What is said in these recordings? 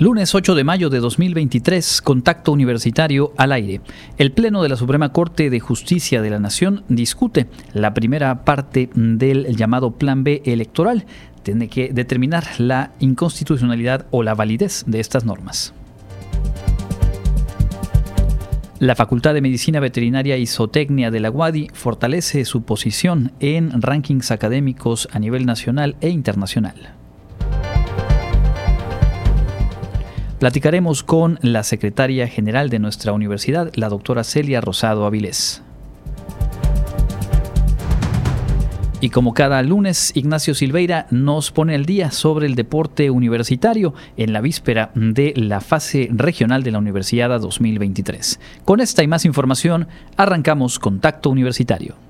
Lunes 8 de mayo de 2023, contacto universitario al aire. El Pleno de la Suprema Corte de Justicia de la Nación discute la primera parte del llamado Plan B electoral. Tiene que determinar la inconstitucionalidad o la validez de estas normas. La Facultad de Medicina Veterinaria y Zootecnia de la UADI fortalece su posición en rankings académicos a nivel nacional e internacional. Platicaremos con la secretaria general de nuestra universidad, la doctora Celia Rosado Avilés. Y como cada lunes, Ignacio Silveira nos pone el día sobre el deporte universitario en la víspera de la fase regional de la Universidad 2023. Con esta y más información, arrancamos Contacto Universitario.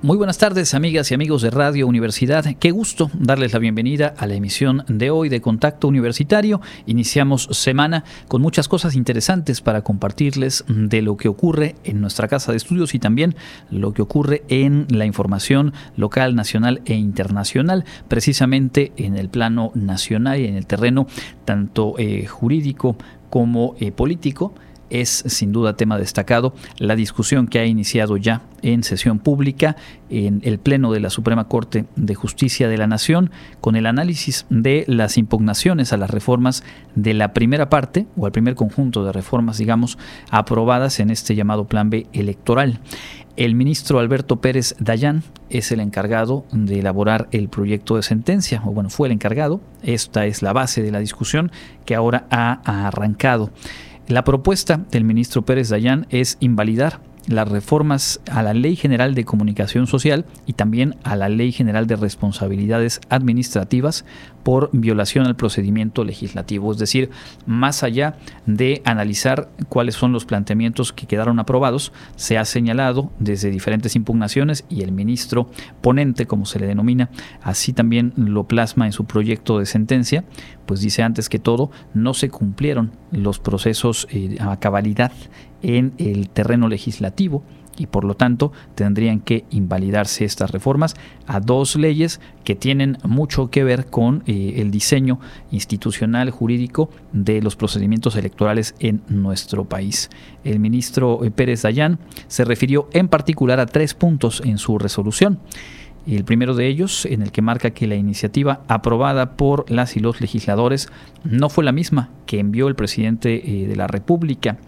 muy buenas tardes, amigas y amigos de Radio Universidad. Qué gusto darles la bienvenida a la emisión de hoy de Contacto Universitario. Iniciamos semana con muchas cosas interesantes para compartirles de lo que ocurre en nuestra casa de estudios y también lo que ocurre en la información local, nacional e internacional, precisamente en el plano nacional y en el terreno tanto eh, jurídico como eh, político es sin duda tema destacado la discusión que ha iniciado ya en sesión pública en el Pleno de la Suprema Corte de Justicia de la Nación con el análisis de las impugnaciones a las reformas de la primera parte o al primer conjunto de reformas, digamos, aprobadas en este llamado Plan B electoral. El ministro Alberto Pérez Dayán es el encargado de elaborar el proyecto de sentencia, o bueno, fue el encargado. Esta es la base de la discusión que ahora ha arrancado. La propuesta del ministro Pérez Dayán es invalidar las reformas a la Ley General de Comunicación Social y también a la Ley General de Responsabilidades Administrativas por violación al procedimiento legislativo. Es decir, más allá de analizar cuáles son los planteamientos que quedaron aprobados, se ha señalado desde diferentes impugnaciones y el ministro ponente, como se le denomina, así también lo plasma en su proyecto de sentencia, pues dice antes que todo, no se cumplieron los procesos eh, a cabalidad en el terreno legislativo y por lo tanto tendrían que invalidarse estas reformas a dos leyes que tienen mucho que ver con eh, el diseño institucional jurídico de los procedimientos electorales en nuestro país. El ministro eh, Pérez Dayán se refirió en particular a tres puntos en su resolución. El primero de ellos, en el que marca que la iniciativa aprobada por las y los legisladores no fue la misma que envió el presidente eh, de la República.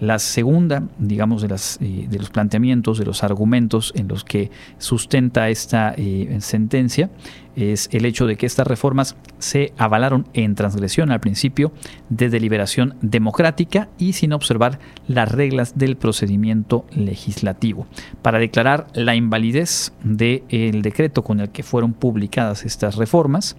La segunda, digamos, de, las, eh, de los planteamientos, de los argumentos en los que sustenta esta eh, sentencia es el hecho de que estas reformas se avalaron en transgresión al principio de deliberación democrática y sin observar las reglas del procedimiento legislativo. Para declarar la invalidez del decreto con el que fueron publicadas estas reformas,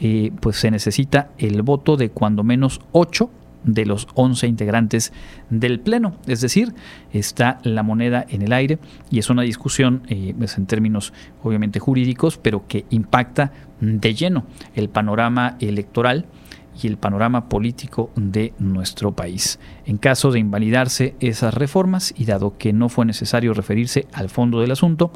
eh, pues se necesita el voto de cuando menos ocho de los 11 integrantes del Pleno. Es decir, está la moneda en el aire y es una discusión eh, en términos obviamente jurídicos, pero que impacta de lleno el panorama electoral y el panorama político de nuestro país. En caso de invalidarse esas reformas y dado que no fue necesario referirse al fondo del asunto,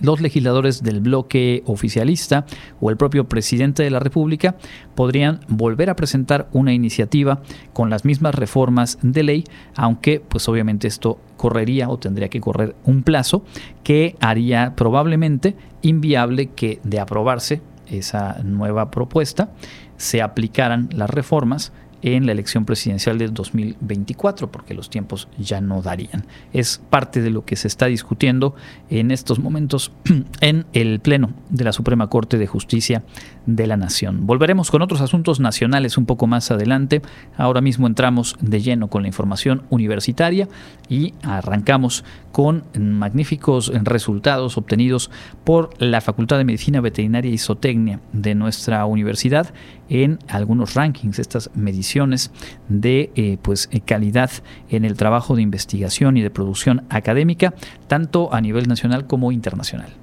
los legisladores del bloque oficialista o el propio presidente de la República podrían volver a presentar una iniciativa con las mismas reformas de ley, aunque pues obviamente esto correría o tendría que correr un plazo que haría probablemente inviable que de aprobarse esa nueva propuesta se aplicaran las reformas en la elección presidencial del 2024, porque los tiempos ya no darían. Es parte de lo que se está discutiendo en estos momentos en el Pleno de la Suprema Corte de Justicia de la Nación. Volveremos con otros asuntos nacionales un poco más adelante. Ahora mismo entramos de lleno con la información universitaria y arrancamos con magníficos resultados obtenidos por la Facultad de Medicina Veterinaria y Zootecnia de nuestra universidad en algunos rankings, estas mediciones de eh, pues, eh, calidad en el trabajo de investigación y de producción académica, tanto a nivel nacional como internacional.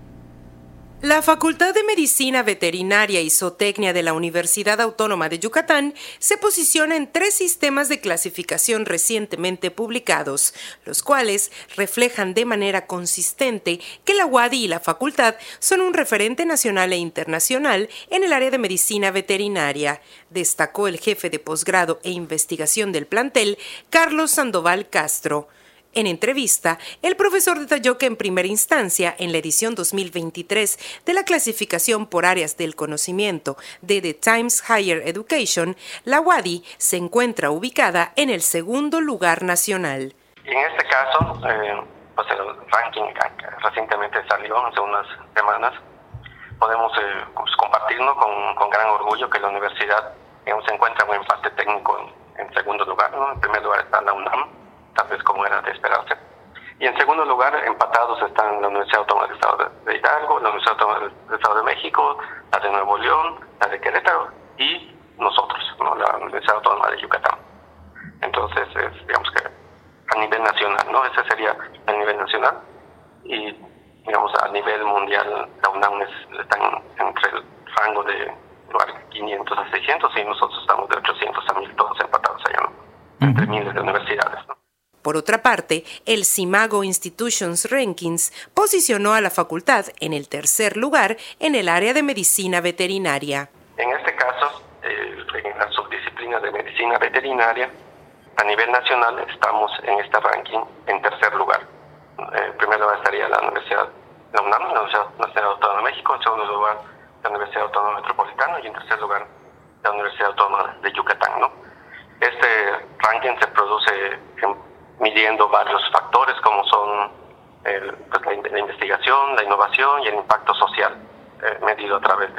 La Facultad de Medicina Veterinaria y Zootecnia de la Universidad Autónoma de Yucatán se posiciona en tres sistemas de clasificación recientemente publicados, los cuales reflejan de manera consistente que la UADI y la facultad son un referente nacional e internacional en el área de medicina veterinaria, destacó el jefe de posgrado e investigación del plantel, Carlos Sandoval Castro. En entrevista, el profesor detalló que en primera instancia, en la edición 2023 de la clasificación por áreas del conocimiento de The Times Higher Education, la WADI se encuentra ubicada en el segundo lugar nacional. En este caso, eh, pues el ranking recientemente salió hace unas semanas. Podemos eh, pues, compartirlo con, gran orgullo que la universidad se encuentra en un empate técnico en, segundo lugar. En primer lugar está la UNAM tal vez como era de esperarse. Y en segundo lugar, empatados están la Universidad Autónoma del Estado de Hidalgo, la Universidad Autónoma del Estado de México, la de Nuevo León, la de Querétaro y nosotros, la Universidad Autónoma de Yucatán. Entonces, digamos que a nivel nacional, ¿no? Ese sería el nivel nacional. Y, digamos, a nivel mundial, la UNAM está entre el rango de 500 a 600 y nosotros estamos de 800 a 1000, todos empatados allá, ¿no? Entre miles de universidades, ¿no? Por otra parte, el CIMAGO Institutions Rankings posicionó a la facultad en el tercer lugar en el área de medicina veterinaria. En este caso, en la subdisciplina de medicina veterinaria, a nivel nacional estamos en este ranking en tercer lugar. Eh, primer lugar estaría la Universidad la UNAM, la Universidad Autónoma de México, en segundo lugar la Universidad Autónoma Metropolitana y en tercer lugar la Universidad Autónoma de Yucatán. ¿no? Este ranking se produce midiendo varios factores como son pues, la, investigación, la innovación y el impacto social, eh, medido a través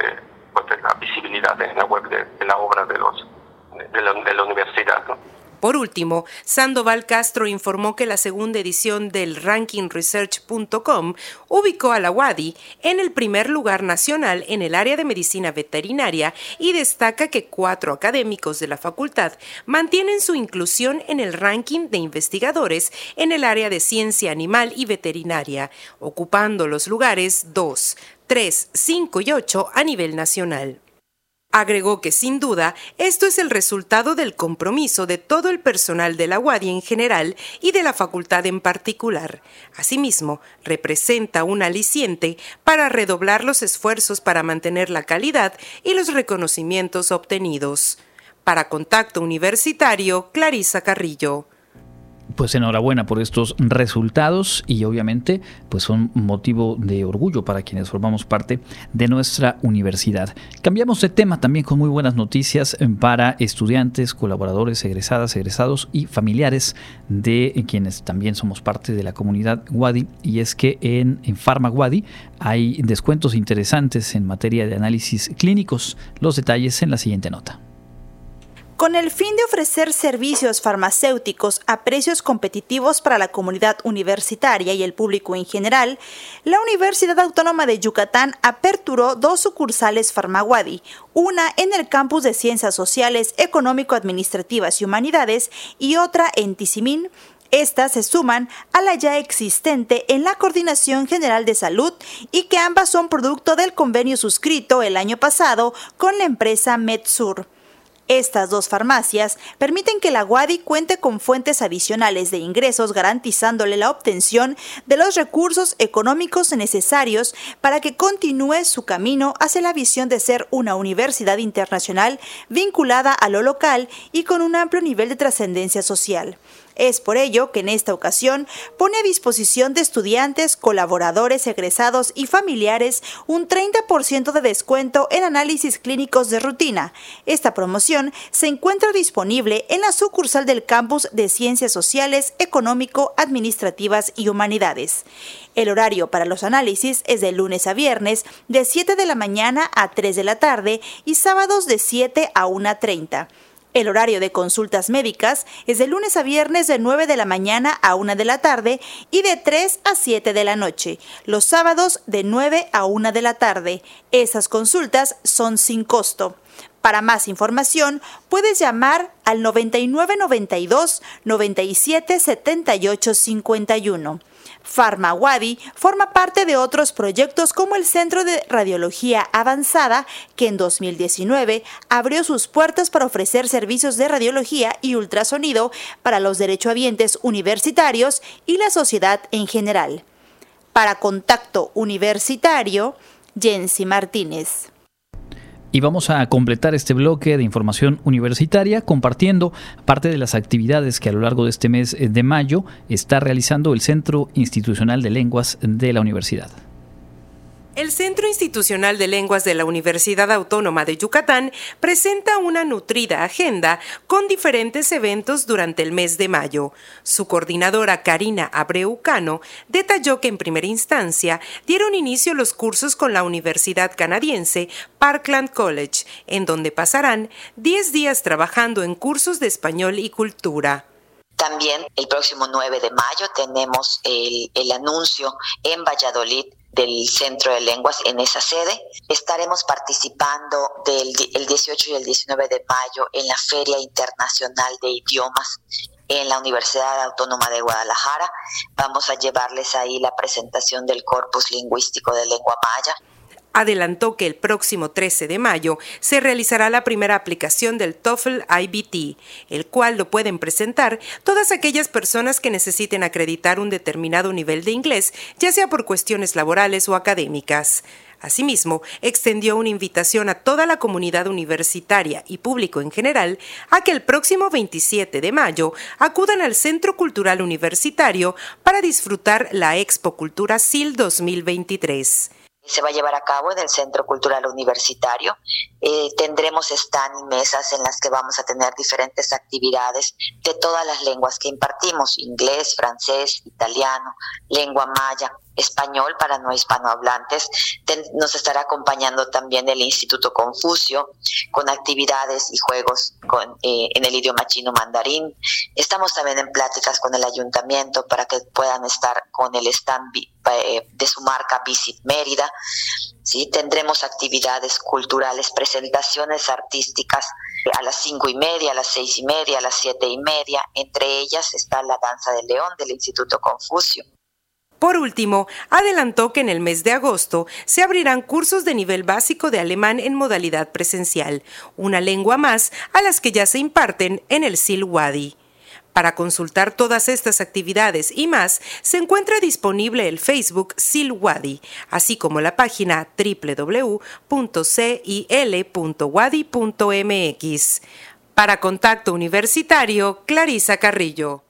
pues, de, la visibilidad en la web de, la obra de, los, de, la, de la universidad. Por último, Sandoval Castro informó que la segunda edición del rankingresearch.com ubicó a la WADI en el primer lugar nacional en el área de medicina veterinaria y destaca que cuatro académicos de la facultad mantienen su inclusión en el ranking de investigadores en el área de ciencia animal y veterinaria, ocupando los lugares 2, 3, 5 y 8 a nivel nacional. Agregó que sin duda esto es el resultado del compromiso de todo el personal de la UADI en general y de la facultad en particular. Asimismo, representa un aliciente para redoblar los esfuerzos para mantener la calidad y los reconocimientos obtenidos. Para Contacto Universitario, Clarisa Carrillo pues enhorabuena por estos resultados y obviamente pues son motivo de orgullo para quienes formamos parte de nuestra universidad. Cambiamos de tema también con muy buenas noticias para estudiantes, colaboradores, egresadas, egresados y familiares de quienes también somos parte de la comunidad Wadi y es que en, en Wadi hay descuentos interesantes en materia de análisis clínicos. Los detalles en la siguiente nota. Con el fin de ofrecer servicios farmacéuticos a precios competitivos para la comunidad universitaria y el público en general, la Universidad Autónoma de Yucatán aperturó dos sucursales Farmaguadi, una en el campus de Ciencias Sociales, Económico-Administrativas y Humanidades y otra en Tizimín, estas se suman a la ya existente en la Coordinación General de Salud y que ambas son producto del convenio suscrito el año pasado con la empresa MedSur. Estas dos farmacias permiten que la Wadi cuente con fuentes adicionales de ingresos garantizándole la obtención de los recursos económicos necesarios para que continúe su camino hacia la visión de ser una universidad internacional vinculada a lo local y con un amplio nivel de trascendencia social. Es por ello que en esta ocasión pone a disposición de estudiantes, colaboradores, egresados y familiares un 30% de descuento en análisis clínicos de rutina. Esta promoción se encuentra disponible en la sucursal del campus de Ciencias Sociales, Económico, Administrativas y Humanidades. El horario para los análisis es de lunes a viernes de 7 de la mañana a 3 de la tarde y sábados de 7 a 1.30. El horario de consultas médicas es de lunes a viernes de 9 de la mañana a 1 de la tarde y de 3 a 7 de la noche. Los sábados de 9 a 1 de la tarde. Esas consultas son sin costo. Para más información, puedes llamar al 9992 97 78 51. Farmawadi forma parte de otros proyectos como el Centro de Radiología Avanzada, que en 2019 abrió sus puertas para ofrecer servicios de radiología y ultrasonido para los derechohabientes universitarios y la sociedad en general. Para Contacto Universitario, Jensi Martínez. Y vamos a completar este bloque de información universitaria compartiendo parte de las actividades que a lo largo de este mes de mayo está realizando el Centro Institucional de Lenguas de la Universidad. El Centro Institucional de Lenguas de la Universidad Autónoma de Yucatán presenta una nutrida agenda con diferentes eventos durante el mes de mayo. Su coordinadora Karina Abreucano detalló que en primera instancia dieron inicio los cursos con la Universidad Canadiense Parkland College, en donde pasarán 10 días trabajando en cursos de español y cultura. También el próximo 9 de mayo tenemos el, el anuncio en Valladolid del Centro de Lenguas en esa sede. Estaremos participando del el 18 y el 19 de mayo en la Feria Internacional de Idiomas en la Universidad Autónoma de Guadalajara. Vamos a llevarles ahí la presentación del corpus lingüístico de lengua maya adelantó que el próximo 13 de mayo se realizará la primera aplicación del TOEFL IBT, el cual lo pueden presentar todas aquellas personas que necesiten acreditar un determinado nivel de inglés, ya sea por cuestiones laborales o académicas. Asimismo, extendió una invitación a toda la comunidad universitaria y público en general a que el próximo 27 de mayo acudan al Centro Cultural Universitario para disfrutar la Expo Cultura SIL 2023 se va a llevar a cabo en el Centro Cultural Universitario. Eh, tendremos stand y mesas en las que vamos a tener diferentes actividades de todas las lenguas que impartimos, inglés, francés, italiano, lengua maya, español para no hispanohablantes. nos estará acompañando también el Instituto Confucio con actividades y juegos eh, en el idioma chino mandarín. Estamos también en pláticas con el ayuntamiento para que puedan estar con el stand eh, de su marca Visit Mérida. ¿sí? Tendremos actividades culturales, presentaciones artísticas a las cinco y media, a las seis y media, a las siete y media. Entre ellas está la danza del león del Instituto Confucio. Por último, adelantó que en el mes de agosto se abrirán cursos de nivel básico de alemán en modalidad presencial, una lengua más a las que ya se imparten en el Silwadi. Para consultar todas estas actividades y más, se encuentra disponible el Facebook Silwadi, así como la página www.cil.wadi.mx. Para Contacto Universitario, Clarisa Carrillo.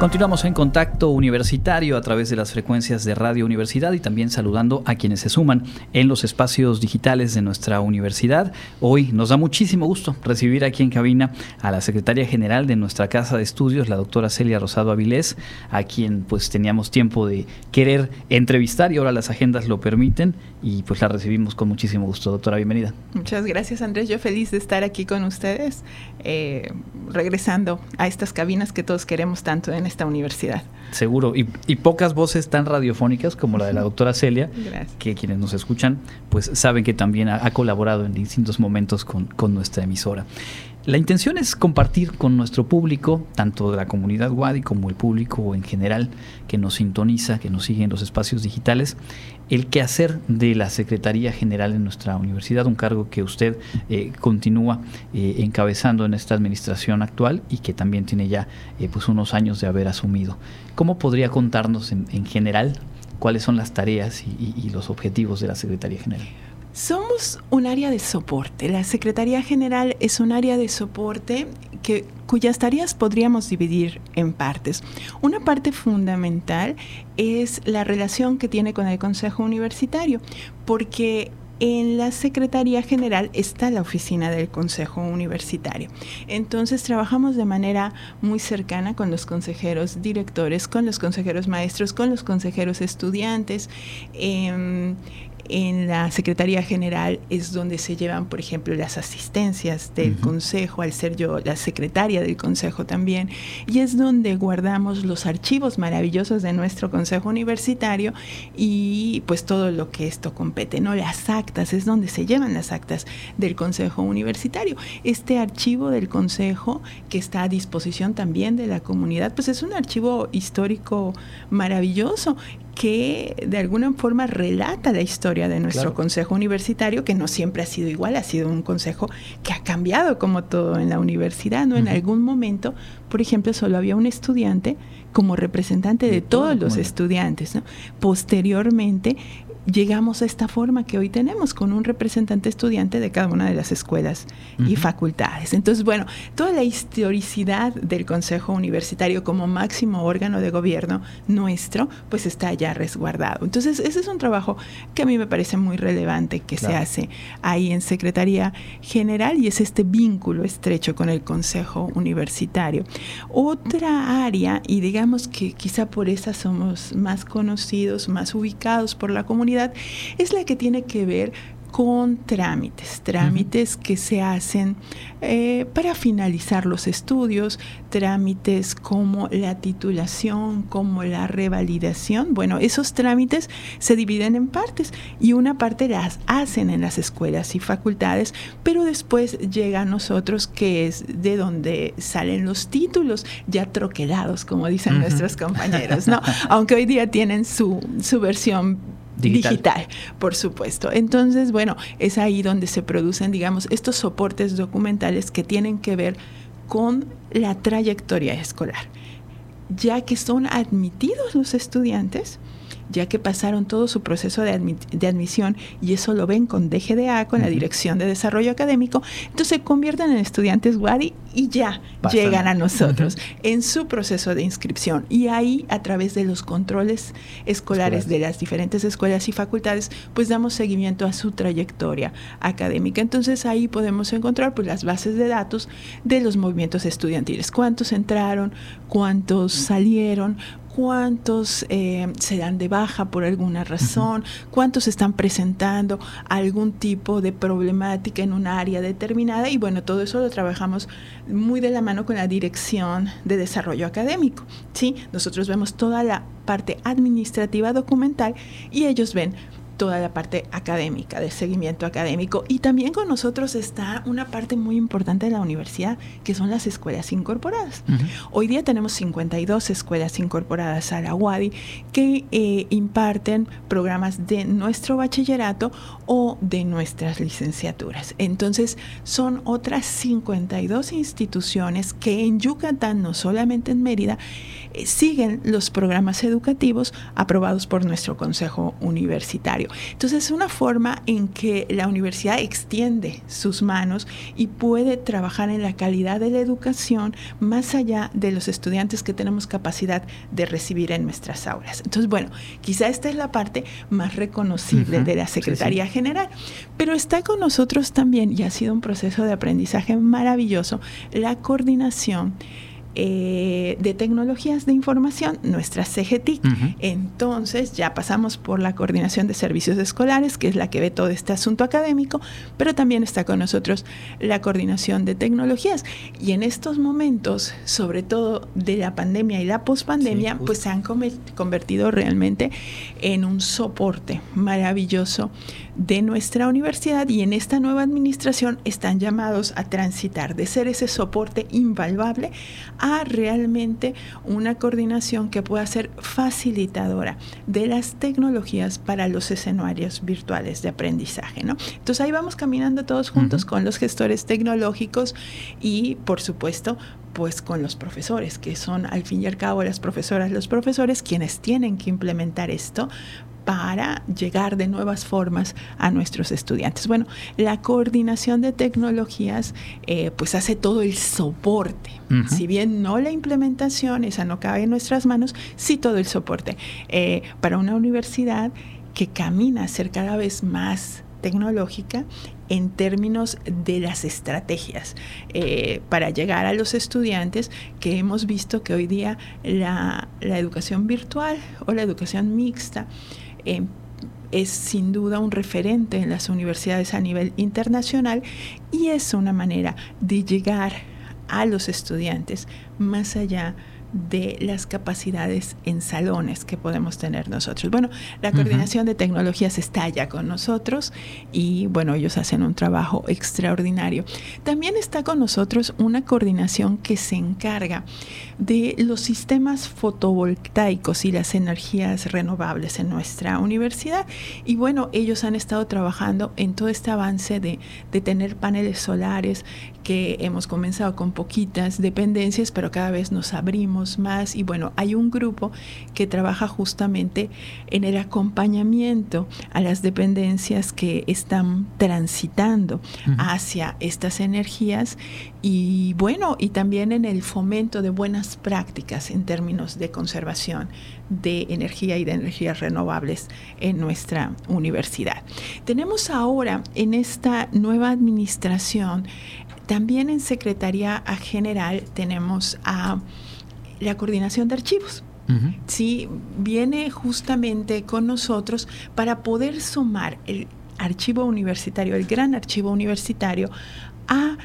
Continuamos en contacto universitario a través de las frecuencias de Radio Universidad y también saludando a quienes se suman en los espacios digitales de nuestra universidad. Hoy nos da muchísimo gusto recibir aquí en cabina a la secretaria general de nuestra casa de estudios, la doctora Celia Rosado Avilés, a quien pues teníamos tiempo de querer entrevistar y ahora las agendas lo permiten y pues la recibimos con muchísimo gusto. Doctora, bienvenida. Muchas gracias Andrés, yo feliz de estar aquí con ustedes, eh, regresando a estas cabinas que todos queremos tanto en esta universidad. Seguro, y, pocas voces tan radiofónicas como la de la doctora Celia, que quienes nos escuchan, pues saben que también ha, colaborado en distintos momentos con, con nuestra emisora. La intención es compartir con nuestro público, tanto de la comunidad Wadi como el público en general que nos sintoniza, que nos sigue en los espacios digitales, el quehacer de la Secretaría General en nuestra universidad, un cargo que usted eh, continúa eh, encabezando en esta administración actual y que también tiene ya eh, pues unos años de haber asumido. ¿Cómo podría contarnos en, general cuáles son las tareas y los objetivos de la Secretaría General? Somos un área de soporte. La Secretaría General es un área de soporte que, cuyas tareas podríamos dividir en partes. Una parte fundamental es la relación que tiene con el Consejo Universitario, porque en la Secretaría General está la oficina del Consejo Universitario. Entonces trabajamos de manera muy cercana con los consejeros directores, con los consejeros maestros, con los consejeros estudiantes. Em, En la Secretaría General es donde se llevan, por ejemplo, las asistencias del Consejo, al ser yo la secretaria del Consejo también, y es donde guardamos los archivos maravillosos de nuestro Consejo Universitario y pues todo lo que esto compete, ¿no? Las actas, es donde se llevan las actas del Consejo Universitario. Este archivo del Consejo que está a disposición también de la comunidad, pues es un archivo histórico maravilloso que de alguna forma relata la historia de nuestro consejo universitario, que no siempre ha sido igual, ha sido un consejo que ha cambiado como todo en la universidad, ¿no? En algún momento, por ejemplo, solo había un estudiante como representante de, todos los estudiantes, ¿no? Posteriormente, llegamos a esta forma que hoy tenemos con un representante estudiante de cada una de las escuelas y facultades. Entonces, bueno, toda la historicidad del Consejo Universitario como máximo órgano de gobierno nuestro, pues está ya resguardado. Entonces, ese es un trabajo que a mí me parece muy relevante que se hace ahí en Secretaría General y es este vínculo estrecho con el Consejo Universitario. Otra área, y digamos que quizá por esa somos más conocidos, más ubicados por la comunidad, es la que tiene que ver con trámites, trámites que se hacen eh, para finalizar los estudios, trámites como la titulación, como la revalidación. Bueno, esos trámites se dividen en partes y una parte las hacen en las escuelas y facultades, pero después llega a nosotros que es de donde salen los títulos ya troquelados, como dicen nuestros compañeros, ¿no? Aunque hoy día tienen su, su versión Digital. por supuesto. Entonces, bueno, es ahí donde se producen, digamos, estos soportes documentales que tienen que ver con la trayectoria escolar, ya que son admitidos los estudiantes ya que pasaron todo su proceso de, admisión y eso lo ven con DGDA, con la Dirección de Desarrollo Académico, entonces se convierten en estudiantes WADI y ya llegan a nosotros en su proceso de inscripción. Y ahí, a través de los controles escolares de las diferentes escuelas y facultades, pues damos seguimiento a su trayectoria académica. Entonces ahí podemos encontrar pues, las bases de datos de los movimientos estudiantiles. ¿Cuántos entraron? ¿Cuántos salieron? Cuántos eh, se dan de baja por alguna razón, cuántos están presentando algún tipo de problemática en un área determinada y bueno, todo eso lo trabajamos muy de la mano con la Dirección de Desarrollo Académico. ¿sí? Nosotros vemos toda la parte administrativa documental y ellos ven toda la parte académica, de seguimiento académico. Y también con nosotros está una parte muy importante de la universidad, que son las escuelas incorporadas. Hoy día tenemos 52 escuelas incorporadas a la UADI que eh, imparten programas de nuestro bachillerato o de nuestras licenciaturas. Entonces, son otras 52 instituciones que en Yucatán, no solamente en Mérida, eh, siguen los programas educativos aprobados por nuestro Consejo Universitario. Entonces es una forma en que la universidad extiende sus manos y puede trabajar en la calidad de la educación más allá de los estudiantes que tenemos capacidad de recibir en nuestras aulas. Entonces, bueno, quizá esta es la parte más reconocible de la Secretaría General, pero está con nosotros también, y ha sido un proceso de aprendizaje maravilloso, la coordinación eh, de tecnologías de información, nuestra CGTIC. Entonces ya pasamos por la coordinación de servicios escolares, que es la que ve todo este asunto académico, pero también está con nosotros la coordinación de tecnologías. Y en estos momentos, sobre todo de la pandemia y la pospandemia, pues se han convertido realmente en un soporte maravilloso de nuestra universidad y en esta nueva administración están llamados a transitar de ser ese soporte invaluable a realmente una coordinación que pueda ser facilitadora de las tecnologías para los escenarios virtuales de aprendizaje. ¿no? Entonces ahí vamos caminando todos juntos con los gestores tecnológicos y por supuesto pues con los profesores, que son al fin y al cabo las profesoras, los profesores quienes tienen que implementar esto para llegar de nuevas formas a nuestros estudiantes. Bueno, la coordinación de tecnologías eh, pues hace todo el soporte. Si bien no la implementación, esa no cabe en nuestras manos, sí todo el soporte. Eh, para una universidad que camina a ser cada vez más tecnológica en términos de las estrategias eh, para llegar a los estudiantes que hemos visto que hoy día la, la educación virtual o la educación mixta es sin duda un referente en las universidades a nivel internacional y es una manera de llegar a los estudiantes más allá de las capacidades en salones que podemos tener nosotros. Bueno, la coordinación de tecnologías está ya con nosotros y bueno, ellos hacen un trabajo extraordinario. También está con nosotros una coordinación que se encarga de los sistemas fotovoltaicos y las energías renovables en nuestra universidad. Y bueno, ellos han estado trabajando en todo este avance de, de tener paneles solares que hemos comenzado con poquitas dependencias, pero cada vez nos abrimos más. Y bueno, hay un grupo que trabaja justamente en el acompañamiento a las dependencias que están transitando hacia estas energías. Y bueno, y también en el fomento de buenas prácticas en términos de conservación de energía y de energías renovables en nuestra universidad. Tenemos ahora en esta nueva administración también en Secretaría General tenemos a la coordinación de archivos. Sí, viene justamente con nosotros para poder sumar el archivo universitario, el gran archivo universitario, a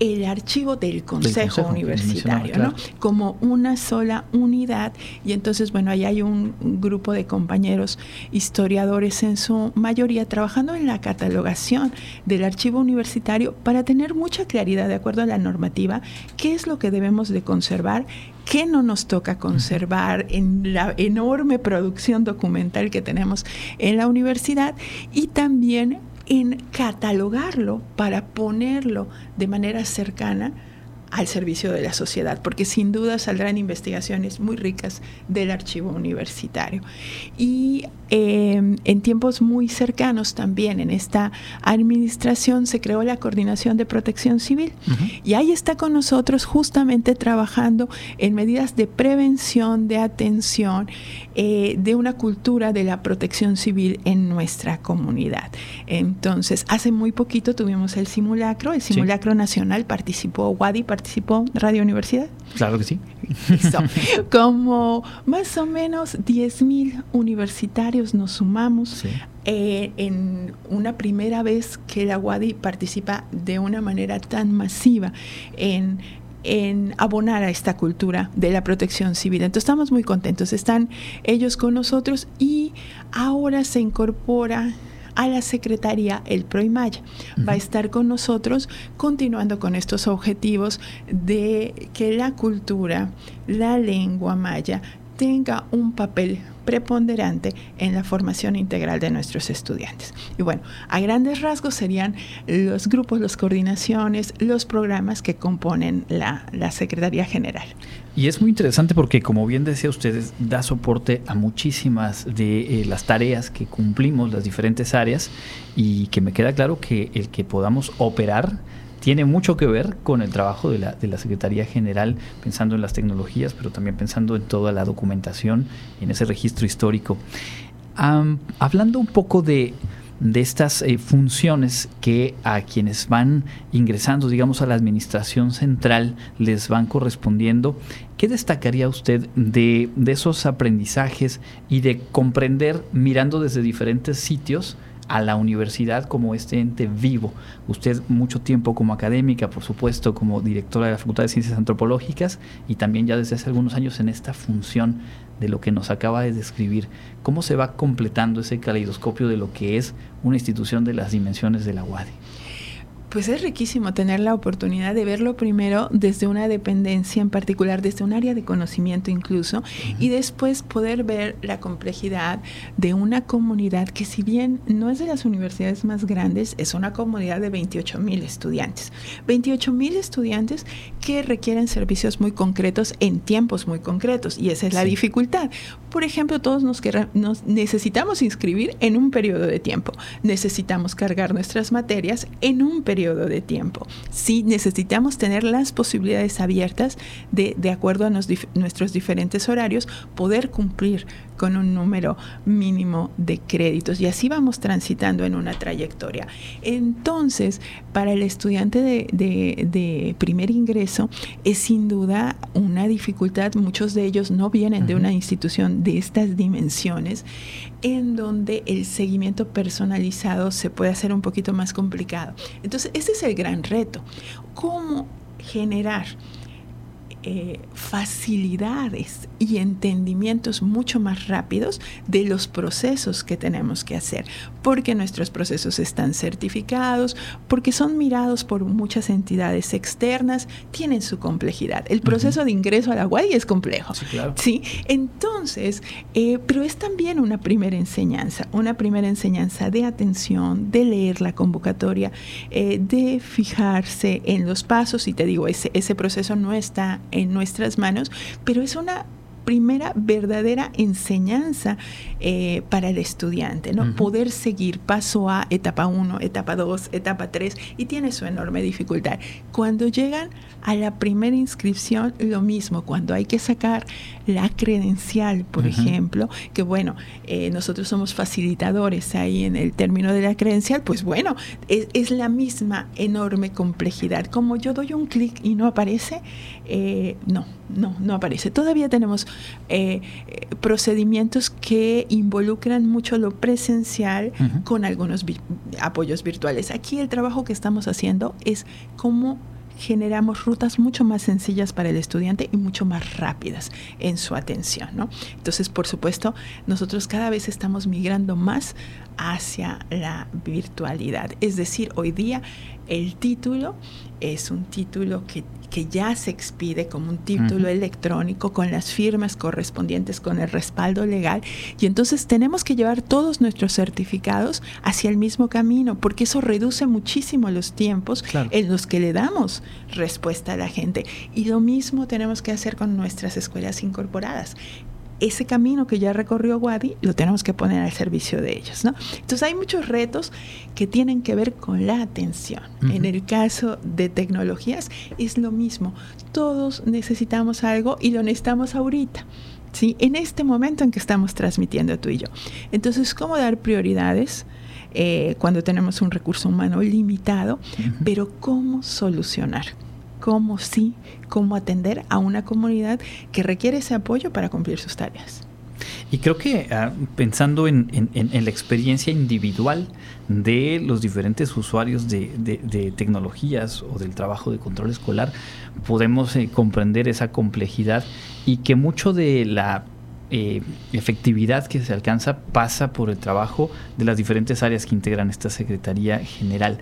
el archivo del Consejo, Universitario, ¿no? Como una sola unidad. Y entonces, bueno, ahí hay un, grupo de compañeros historiadores en su mayoría trabajando en la catalogación del archivo universitario para tener mucha claridad, de acuerdo a la normativa, qué es lo que debemos de conservar qué no nos toca conservar en la enorme producción documental que tenemos en la universidad y también en catalogarlo para ponerlo de manera cercana al servicio de la sociedad, porque sin duda saldrán investigaciones muy ricas del archivo universitario. Y Em, en tiempos muy cercanos también en esta administración se creó la Coordinación de Protección Civil y ahí está con nosotros justamente trabajando en medidas de prevención, de atención, eh, de una cultura de la protección civil en nuestra comunidad. Entonces, hace muy poquito tuvimos el simulacro, el simulacro nacional, participó Wadi, participó Radio Universidad. Claro que sí. Como más o menos 10.000 universitarios nos sumamos eh, en una primera vez que la UADI participa de una manera tan masiva en en abonar a esta cultura de la protección civil. Entonces estamos muy contentos, están ellos con nosotros y ahora se incorpora a la Secretaría el PROIMAYA. Va a estar con nosotros continuando con estos objetivos de que la cultura, la lengua maya tenga un papel preponderante en la formación integral de nuestros estudiantes. Y bueno, a grandes rasgos serían los grupos, las coordinaciones, los programas que componen la, Secretaría General. Y es muy interesante porque, como bien decía ustedes, da soporte a muchísimas de eh, las tareas que cumplimos las diferentes áreas y que me queda claro que el que podamos operar tiene mucho que ver con el trabajo de la, de la Secretaría General, pensando en las tecnologías, pero también pensando en toda la documentación, en ese registro histórico. hablando un poco de, de estas eh, funciones que a quienes van ingresando, digamos, a la administración central les van correspondiendo, ¿qué destacaría usted de, de esos aprendizajes y de comprender mirando desde diferentes sitios? a la universidad como este ente vivo. Usted mucho tiempo como académica, por supuesto, como directora de la Facultad de Ciencias Antropológicas y también ya desde hace algunos años en esta función de lo que nos acaba de describir. ¿Cómo se va completando ese caleidoscopio de lo que es una institución de las dimensiones de la UADI? Pues es riquísimo tener la oportunidad de verlo primero desde una dependencia en particular, desde un área de conocimiento incluso, y después poder ver la complejidad de una comunidad que si bien no es de las universidades más grandes, es una comunidad de 28 mil estudiantes. 28 mil estudiantes que requieren servicios muy concretos en tiempos muy concretos, y esa es la dificultad. Por ejemplo, todos nos, nos necesitamos inscribir en un periodo de tiempo, necesitamos cargar nuestras materias en un periodo de tiempo. Sí necesitamos tener las posibilidades abiertas de, de acuerdo a nuestros diferentes horarios, poder cumplir con un número mínimo de créditos y así vamos transitando en una trayectoria. Entonces, para el estudiante de, de primer ingreso es sin duda una dificultad, muchos de ellos no vienen de una institución de estas dimensiones en donde el seguimiento personalizado se puede hacer un poquito más complicado. Entonces, ese es el gran reto. ¿Cómo generar eh, facilidades y entendimientos mucho más rápidos de los procesos que tenemos que hacer, porque nuestros procesos están certificados, porque son mirados por muchas entidades externas, tienen su complejidad. El proceso de ingreso a la UAI es complejo. Sí, claro. ¿sí? Entonces, eh, pero es también una primera enseñanza, una primera enseñanza de atención, de leer la convocatoria, eh, de fijarse en los pasos, y te digo, ese, ese proceso no está en nuestras manos, pero es una primera verdadera enseñanza eh, para el estudiante, ¿no? Poder seguir paso A, etapa 1, etapa 2, etapa 3, y tiene su enorme dificultad. Cuando llegan a la primera inscripción, lo mismo, cuando hay que sacar la credencial, por ejemplo, que bueno, eh, nosotros somos facilitadores ahí en el término de la credencial, pues bueno, es, la misma enorme complejidad. Como yo doy un clic y no aparece, eh, no, no, no aparece. Todavía tenemos procedimientos que involucran mucho lo presencial con algunos apoyos virtuales. Aquí el trabajo que estamos haciendo es cómo generamos rutas mucho más sencillas para el estudiante y mucho más rápidas en su atención. ¿no? Entonces, por supuesto, nosotros cada vez estamos migrando más hacia la virtualidad. Es decir, hoy día el título es un título que, ya se expide como un título electrónico con las firmas correspondientes, con el respaldo legal. Y entonces tenemos que llevar todos nuestros certificados hacia el mismo camino, porque eso reduce muchísimo los tiempos en los que le damos respuesta a la gente. Y lo mismo tenemos que hacer con nuestras escuelas incorporadas ese camino que ya recorrió Wadi lo tenemos que poner al servicio de ellos. ¿no? Entonces hay muchos retos que tienen que ver con la atención. En el caso de tecnologías es lo mismo. Todos necesitamos algo y lo necesitamos ahorita. ¿sí? En este momento en que estamos transmitiendo tú y yo. Entonces, ¿cómo dar prioridades? Eh, cuando tenemos un recurso humano limitado, pero cómo solucionar cómo sí, cómo atender a una comunidad que requiere ese apoyo para cumplir sus tareas. Y creo que ah, pensando en, la experiencia individual de los diferentes usuarios de, tecnologías o del trabajo de control escolar, podemos eh, comprender esa complejidad y que mucho de la eh, efectividad que se alcanza pasa por el trabajo de las diferentes áreas que integran esta Secretaría General.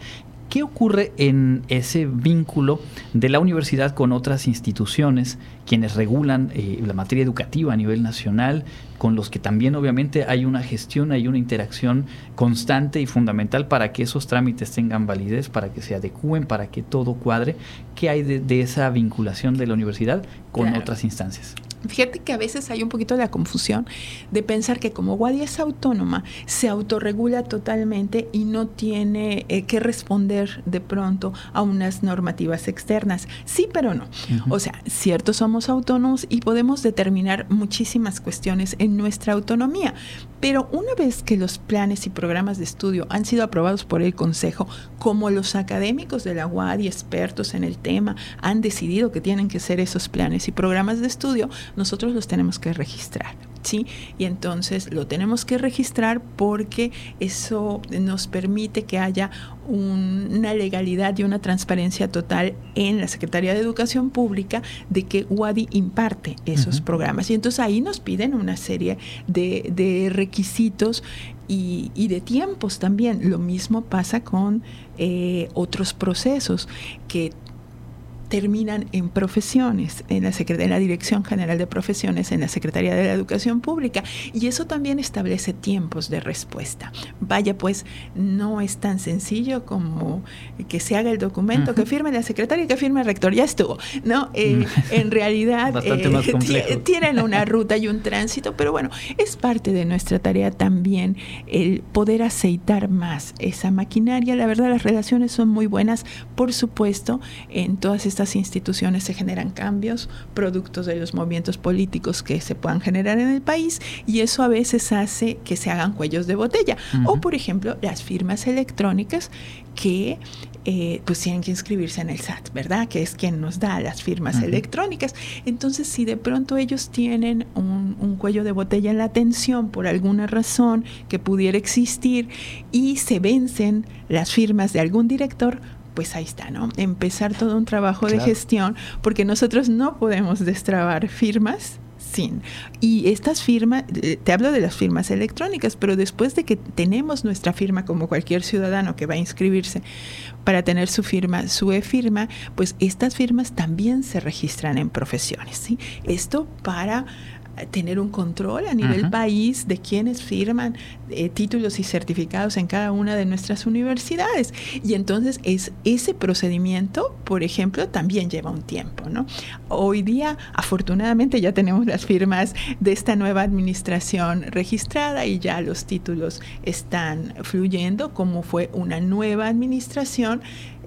¿Qué ocurre en ese vínculo de la universidad con otras instituciones, quienes regulan eh, la materia educativa a nivel nacional, con los que también obviamente hay una gestión, hay una interacción constante y fundamental para que esos trámites tengan validez, para que se adecúen, para que todo cuadre? ¿Qué hay de, esa vinculación de la universidad con otras instancias? Fíjate que a veces hay un poquito de la confusión de pensar que como Wadi es autónoma, se autorregula totalmente y no tiene eh, que responder de pronto a unas normativas externas. Sí, pero no. O sea, cierto somos autónomos y podemos determinar muchísimas cuestiones en nuestra autonomía, pero una vez que los planes y programas de estudio han sido aprobados por el Consejo, como los académicos de la UAD y expertos en el tema han decidido que tienen que ser esos planes y programas de estudio, nosotros los tenemos que registrar. ¿Sí? Y entonces lo tenemos que registrar porque eso nos permite que haya una legalidad y una transparencia total en la Secretaría de Educación Pública de que UADI imparte esos programas. Y entonces ahí nos piden una serie de, de requisitos y, y, de tiempos también. Lo mismo pasa con eh, otros procesos que terminan en profesiones, en la, en la Dirección General de Profesiones, en la Secretaría de la Educación Pública, y eso también establece tiempos de respuesta. Vaya, pues no es tan sencillo como que se haga el documento, que firme la secretaria, que firme el rector, ya estuvo, ¿no? Eh, en realidad eh, tienen una ruta y un tránsito, pero bueno, es parte de nuestra tarea también el poder aceitar más esa maquinaria. La verdad, las relaciones son muy buenas, por supuesto, en todas estas estas instituciones se generan cambios productos de los movimientos políticos que se puedan generar en el país y eso a veces hace que se hagan cuellos de botella. O, por ejemplo, las firmas electrónicas que eh, pues tienen que inscribirse en el SAT, ¿verdad? Que es quien nos da las firmas electrónicas. Entonces, si de pronto ellos tienen un, un, cuello de botella en la atención por alguna razón que pudiera existir y se vencen las firmas de algún director, pues ahí está, ¿no? Empezar todo un trabajo de gestión, porque nosotros no podemos destrabar firmas sin. Y estas firmas, eh, te hablo de las firmas electrónicas, pero después de que tenemos nuestra firma como cualquier ciudadano que va a inscribirse para tener su firma, su e-firma, pues estas firmas también se registran en profesiones, ¿sí? Esto para tener un control a nivel país de quienes firman eh, títulos y certificados en cada una de nuestras universidades. Y entonces es ese procedimiento, por ejemplo, también lleva un tiempo. ¿no? Hoy día, afortunadamente, ya tenemos las firmas de esta nueva administración registrada y ya los títulos están fluyendo como fue una nueva administración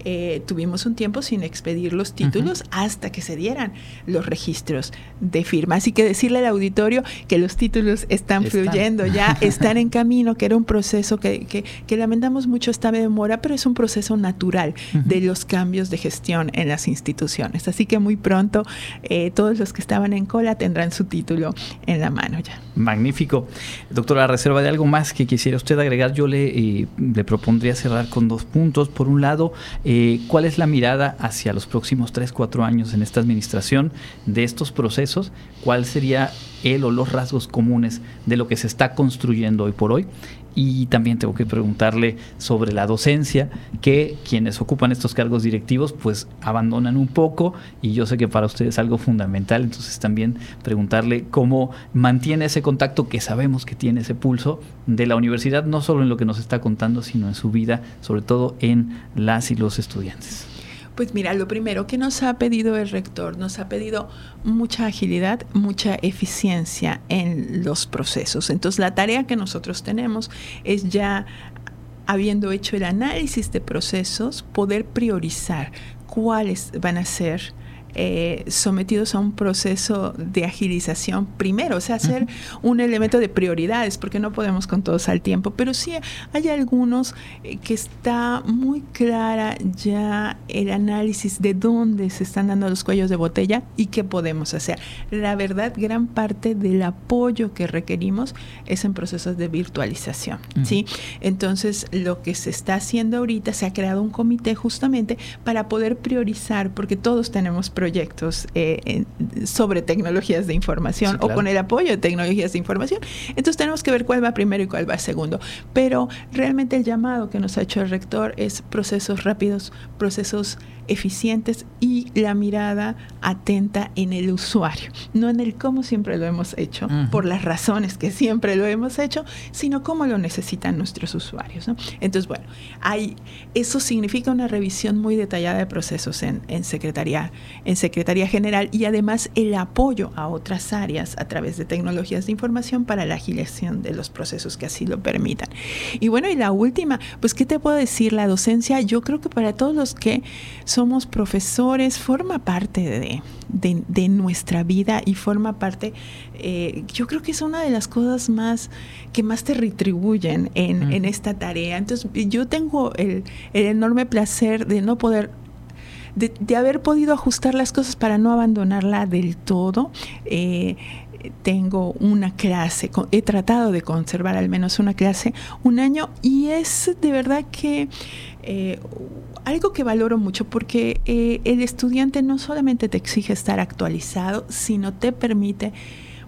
eh, tuvimos un tiempo sin expedir los títulos hasta que se dieran los registros de firma. Así que decirle al auditorio que los títulos están, fluyendo, ya están en camino, que era un proceso que, que, lamentamos mucho esta demora, pero es un proceso natural de los cambios de gestión en las instituciones. Así que muy pronto eh, todos los que estaban en cola tendrán su título en la mano ya. Magnífico. Doctora, reserva de algo más que quisiera usted agregar, yo le, eh, le propondría cerrar con dos puntos. Por un lado, eh, ¿Cuál es la mirada hacia los próximos 3, 4 años en esta administración de estos procesos? ¿Cuál sería el o los rasgos comunes de lo que se está construyendo hoy por hoy? Y también tengo que preguntarle sobre la docencia, que quienes ocupan estos cargos directivos pues abandonan un poco y yo sé que para ustedes es algo fundamental, entonces también preguntarle cómo mantiene ese contacto que sabemos que tiene ese pulso de la universidad, no solo en lo que nos está contando, sino en su vida, sobre todo en las y los estudiantes. Pues mira, lo primero que nos ha pedido el rector, nos ha pedido mucha agilidad, mucha eficiencia en los procesos. Entonces la tarea que nosotros tenemos es ya, habiendo hecho el análisis de procesos, poder priorizar cuáles van a ser eh, sometidos a un proceso de agilización primero, o sea, hacer un elemento de prioridades, porque no podemos con todos al tiempo, pero sí hay algunos eh, que está muy clara ya el análisis de dónde se están dando los cuellos de botella y qué podemos hacer. La verdad, gran parte del apoyo que requerimos es en procesos de virtualización, ¿sí? Entonces, lo que se está haciendo ahorita, se ha creado un comité justamente para poder priorizar, porque todos tenemos proyectos eh, sobre tecnologías de información o con el apoyo de tecnologías de información. Entonces tenemos que ver cuál va primero y cuál va segundo. Pero realmente el llamado que nos ha hecho el rector es procesos rápidos, procesos eficientes y la mirada atenta en el usuario, no en el cómo siempre lo hemos hecho, por las razones que siempre lo hemos hecho, sino cómo lo necesitan nuestros usuarios. Entonces, bueno, hay, eso significa una revisión muy detallada de procesos en, en, Secretaría, en Secretaría General y además el apoyo a otras áreas a través de tecnologías de información para la agilización de los procesos que así lo permitan. Y bueno, y la última, pues, ¿qué te puedo decir? La docencia, yo creo que para todos los que somos profesores, forma parte de, de, nuestra vida y forma parte, eh, yo creo que es una de las cosas más que más te retribuyen en, en esta tarea. Entonces, yo tengo el, el enorme placer de no poder de, haber podido ajustar las cosas para no abandonarla del todo. Eh, tengo una clase, he tratado de conservar al menos una clase un año y es de verdad que eh, algo que valoro mucho porque eh, el estudiante no solamente te exige estar actualizado, sino te permite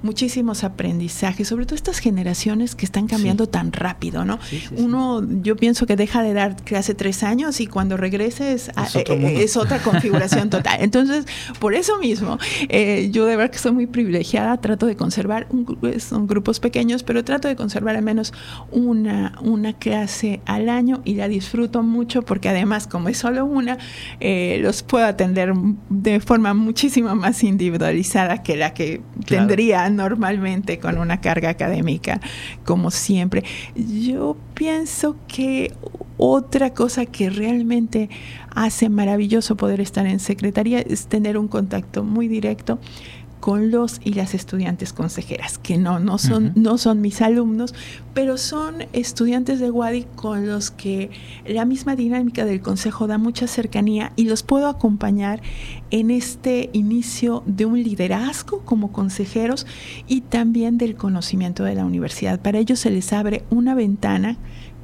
muchísimos aprendizajes, sobre todo estas generaciones que están cambiando tan rápido, ¿no? Uno, yo pienso que deja de dar clase tres años y cuando regreses es, es otra configuración total. Entonces, por eso mismo, eh, yo de verdad que soy muy privilegiada, trato de conservar, un, son grupos pequeños, pero trato de conservar al menos una, una clase al año y la disfruto mucho porque además, como es solo una, eh, los puedo atender de forma muchísimo más individualizada que la que tendría normalmente con una carga académica, como siempre. Yo pienso que Otra cosa que realmente hace maravilloso poder estar en secretaría es tener un contacto muy directo con los y las estudiantes consejeras, que no, no son, no son mis alumnos, pero son estudiantes de Wadi con los que la misma dinámica del consejo da mucha cercanía y los puedo acompañar en este inicio de un liderazgo como consejeros y también del conocimiento de la universidad. Para ellos se les abre una ventana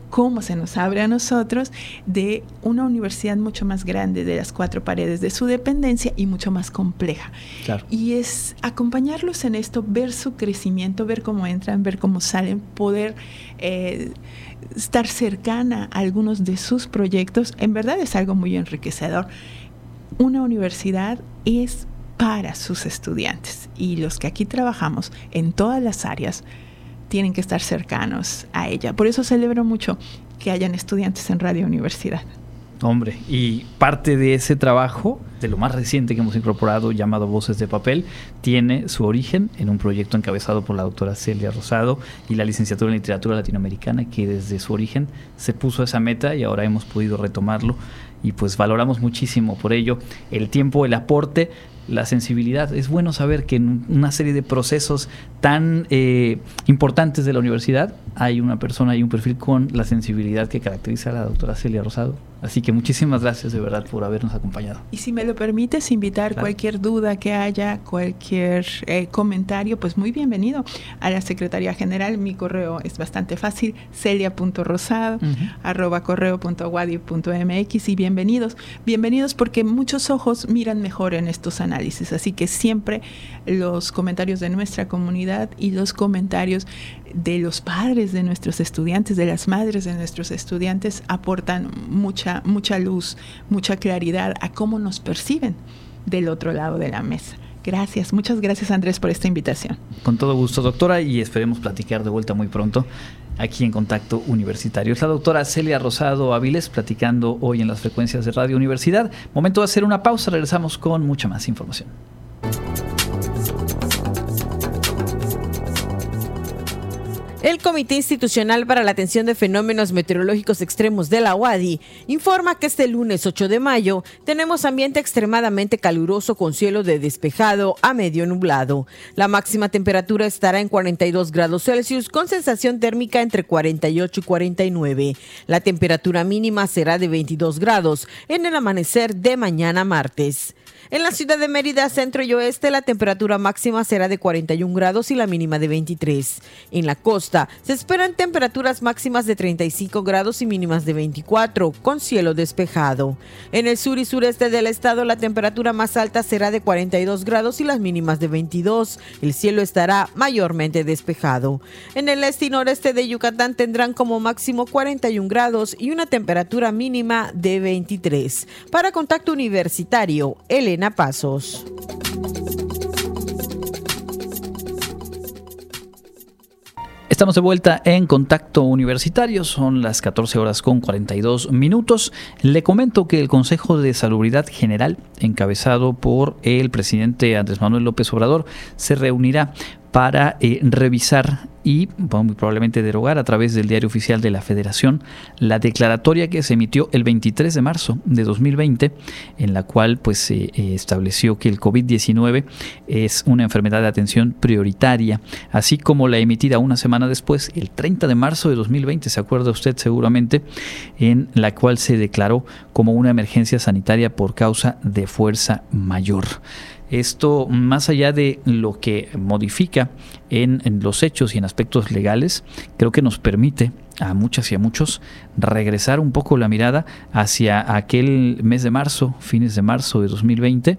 cómo se nos abre a nosotros de una universidad mucho más grande de las cuatro paredes de su dependencia y mucho más compleja. Y es acompañarlos en esto, ver su crecimiento, ver cómo entran, ver cómo salen, poder eh, estar cercana a algunos de sus proyectos, en verdad es algo muy enriquecedor. Una universidad es para sus estudiantes y los que aquí trabajamos en todas las áreas, tienen que estar cercanos a ella. Por eso celebro mucho que hayan estudiantes en Radio Universidad. Hombre, y parte de ese trabajo, de lo más reciente que hemos incorporado, llamado Voces de Papel, tiene su origen en un proyecto encabezado por la doctora Celia Rosado y la licenciatura en Literatura Latinoamericana, que desde su origen se puso esa meta y ahora hemos podido retomarlo y pues valoramos muchísimo por ello el tiempo, el aporte, la sensibilidad. Es bueno saber que en una serie de procesos tan eh, importantes de la universidad hay una persona y un perfil con la sensibilidad que caracteriza a la doctora Celia Rosado. Así que muchísimas gracias de verdad por habernos acompañado. Y si me lo permites, invitar cualquier duda que haya, cualquier eh, comentario, pues muy bienvenido a la Secretaría General. Mi correo es bastante fácil, celia.rosado, arroba y bienvenidos. Bienvenidos porque muchos ojos miran mejor en estos análisis. Así que siempre los comentarios de nuestra comunidad y los comentarios de los padres de nuestros estudiantes, de las madres de nuestros estudiantes, aportan mucha, mucha luz, mucha claridad a cómo nos perciben del otro lado de la mesa. Gracias, muchas gracias Andrés por esta invitación. Con todo gusto, doctora, y esperemos platicar de vuelta muy pronto aquí en Contacto Universitario. Es la doctora Celia Rosado Áviles platicando hoy en las frecuencias de Radio Universidad. Momento de hacer una pausa, regresamos con mucha más información. El Comité Institucional para la Atención de Fenómenos Meteorológicos Extremos de la UADI informa que este lunes 8 de mayo tenemos ambiente extremadamente caluroso con cielo de despejado a medio nublado. La máxima temperatura estará en 42 grados Celsius con sensación térmica entre 48 y 49. La temperatura mínima será de 22 grados en el amanecer de mañana martes. En la ciudad de Mérida, centro y oeste, la temperatura máxima será de 41 grados y la mínima de 23. En la costa, se esperan temperaturas máximas de 35 grados y mínimas de 24, con cielo despejado. En el sur y sureste del estado, la temperatura más alta será de 42 grados y las mínimas de 22. El cielo estará mayormente despejado. En el este y noreste de Yucatán tendrán como máximo 41 grados y una temperatura mínima de 23. Para Contacto Universitario, Elena Pasos. Estamos de vuelta en Contacto Universitario, son las 14 horas con 42 minutos. Le comento que el Consejo de Salubridad General, encabezado por el presidente Andrés Manuel López Obrador, se reunirá para eh, revisar y probablemente derogar a través del diario oficial de la Federación la declaratoria que se emitió el 23 de marzo de 2020 en la cual pues se eh, estableció que el COVID-19 es una enfermedad de atención prioritaria, así como la emitida una semana después, el 30 de marzo de 2020, se acuerda usted seguramente, en la cual se declaró como una emergencia sanitaria por causa de fuerza mayor. Esto, más allá de lo que modifica en, los hechos y en aspectos legales, creo que nos permite a muchas y a muchos regresar un poco la mirada hacia aquel mes de marzo, fines de marzo de 2020